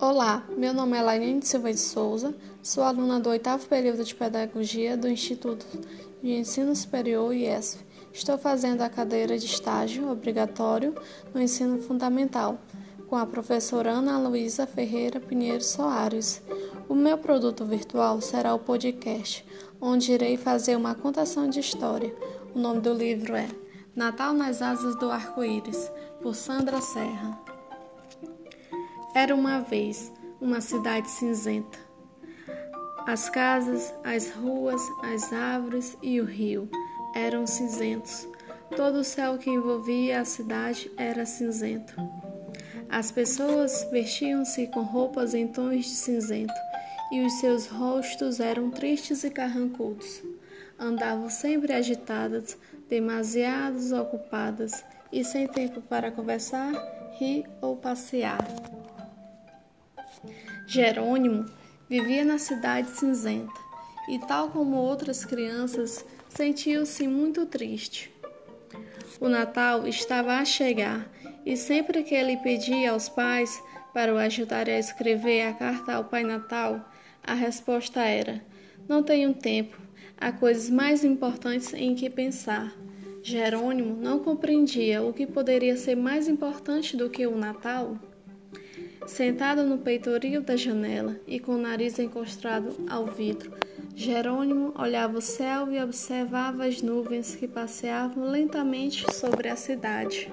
Olá, meu nome é Laine Silva de Souza, sou aluna do oitavo período de Pedagogia do Instituto de Ensino Superior IESF. Estou fazendo a cadeira de estágio obrigatório no ensino fundamental com a professora Ana Luísa Ferreira Pinheiro Soares. O meu produto virtual será o podcast, onde irei fazer uma contação de história. O nome do livro é Natal nas Asas do Arco-Íris, por Sandra Serra. Era uma vez uma cidade cinzenta. As casas, as ruas, as árvores e o rio eram cinzentos. Todo o céu que envolvia a cidade era cinzento. As pessoas vestiam-se com roupas em tons de cinzento e os seus rostos eram tristes e carrancudos. Andavam sempre agitadas, demasiadas ocupadas e sem tempo para conversar, rir ou passear. Jerônimo vivia na cidade cinzenta e, tal como outras crianças, sentiu-se muito triste. O Natal estava a chegar e sempre que ele pedia aos pais para o ajudarem a escrever a carta ao Pai Natal, a resposta era: Não tenho tempo, há coisas mais importantes em que pensar. Jerônimo não compreendia o que poderia ser mais importante do que o Natal. Sentado no peitoril da janela e com o nariz encostado ao vidro, Jerônimo olhava o céu e observava as nuvens que passeavam lentamente sobre a cidade.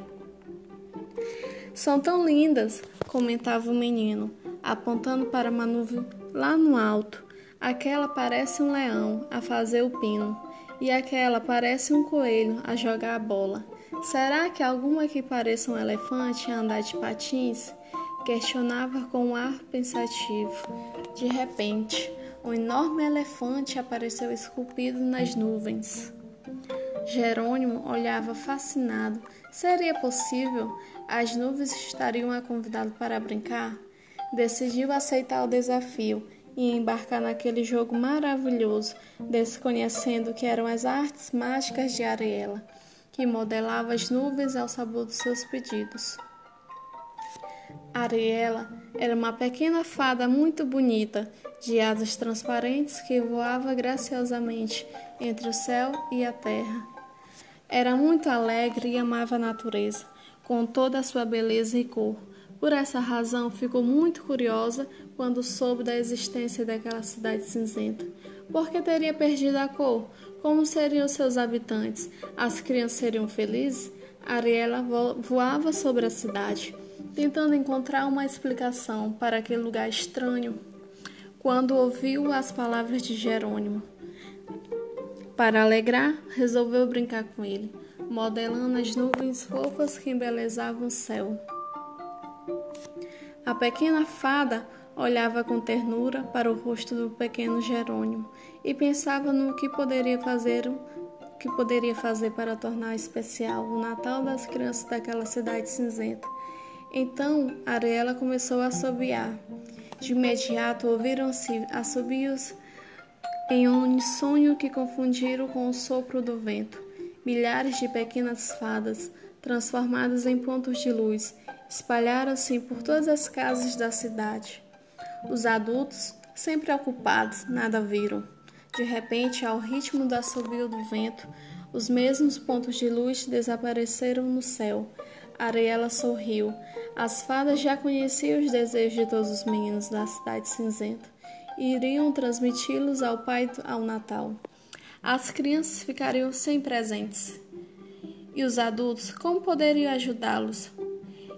São tão lindas, comentava o menino, apontando para uma nuvem lá no alto. Aquela parece um leão a fazer o pino, e aquela parece um coelho a jogar a bola. Será que alguma que pareça um elefante a andar de patins? Questionava com um ar pensativo. De repente, um enorme elefante apareceu esculpido nas nuvens. Jerônimo olhava fascinado. Seria possível? As nuvens estariam a convidá-lo para brincar? Decidiu aceitar o desafio e embarcar naquele jogo maravilhoso, desconhecendo que eram as artes mágicas de Ariela, que modelava as nuvens ao sabor dos seus pedidos. Ariela era uma pequena fada muito bonita, de asas transparentes que voava graciosamente entre o céu e a terra. Era muito alegre e amava a natureza, com toda a sua beleza e cor. Por essa razão, ficou muito curiosa quando soube da existência daquela cidade cinzenta. Por que teria perdido a cor? Como seriam seus habitantes? As crianças seriam felizes? Ariela voava sobre a cidade tentando encontrar uma explicação para aquele lugar estranho, quando ouviu as palavras de Jerônimo. Para alegrar, resolveu brincar com ele, modelando as nuvens fofas que embelezavam o céu. A pequena fada olhava com ternura para o rosto do pequeno Jerônimo e pensava no que poderia fazer que poderia fazer para tornar especial o Natal das crianças daquela cidade cinzenta então Ariela começou a assobiar. De imediato ouviram-se assobios em uníssono que confundiram com o sopro do vento. Milhares de pequenas fadas, transformadas em pontos de luz, espalharam-se por todas as casas da cidade. Os adultos, sempre ocupados, nada viram. De repente, ao ritmo do assobio do vento, os mesmos pontos de luz desapareceram no céu. Ariela sorriu. As fadas já conheciam os desejos de todos os meninos da cidade cinzenta e iriam transmiti-los ao pai ao Natal. As crianças ficariam sem presentes. E os adultos, como poderiam ajudá-los?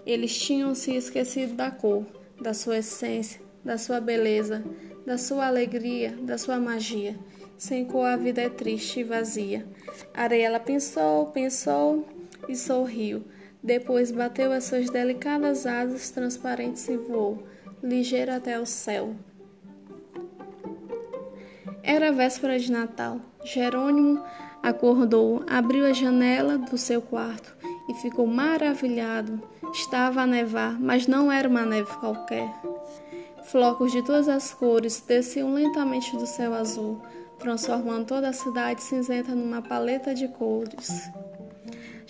Eles tinham se esquecido da cor, da sua essência, da sua beleza, da sua alegria, da sua magia. Sem cor a vida é triste e vazia. Ariela pensou, pensou e sorriu. Depois bateu as suas delicadas asas transparentes e voou, ligeiro até o céu. Era véspera de Natal. Jerônimo acordou, abriu a janela do seu quarto e ficou maravilhado. Estava a nevar, mas não era uma neve qualquer. Flocos de todas as cores desciam lentamente do céu azul, transformando toda a cidade cinzenta numa paleta de cores.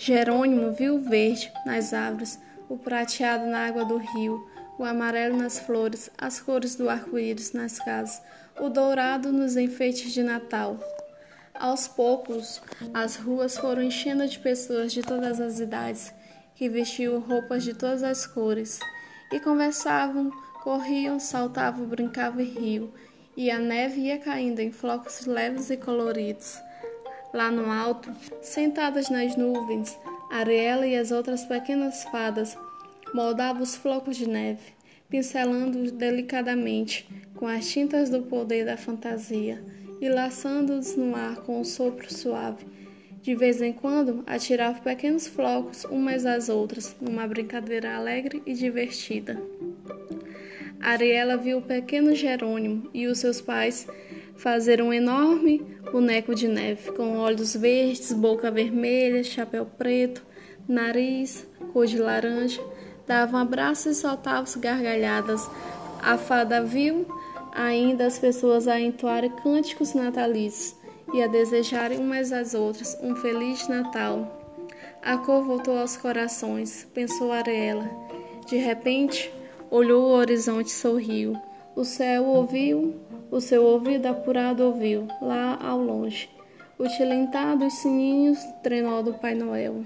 Jerônimo viu o verde nas árvores, o prateado na água do rio, o amarelo nas flores, as cores do arco-íris nas casas, o dourado nos enfeites de Natal. Aos poucos, as ruas foram enchendo de pessoas de todas as idades, que vestiam roupas de todas as cores, e conversavam, corriam, saltavam, brincavam e riam, e a neve ia caindo em flocos leves e coloridos. Lá no alto, sentadas nas nuvens, Ariela e as outras pequenas fadas moldavam os flocos de neve, pincelando-os delicadamente com as tintas do poder da fantasia e laçando-os no ar com um sopro suave. De vez em quando, atirava pequenos flocos umas às outras, numa brincadeira alegre e divertida. Ariela viu o pequeno Jerônimo e os seus pais fazer um enorme boneco de neve, com olhos verdes, boca vermelha, chapéu preto, nariz, cor de laranja. Davam abraços e soltavam gargalhadas. A fada viu ainda as pessoas a entoarem cânticos natalícios e a desejarem umas às outras um Feliz Natal. A cor voltou aos corações, pensou Ariela. De repente, olhou o horizonte e sorriu. O céu ouviu, o seu ouvido apurado ouviu, lá ao longe, o tilintar dos sininhos trenó do Pai Noel.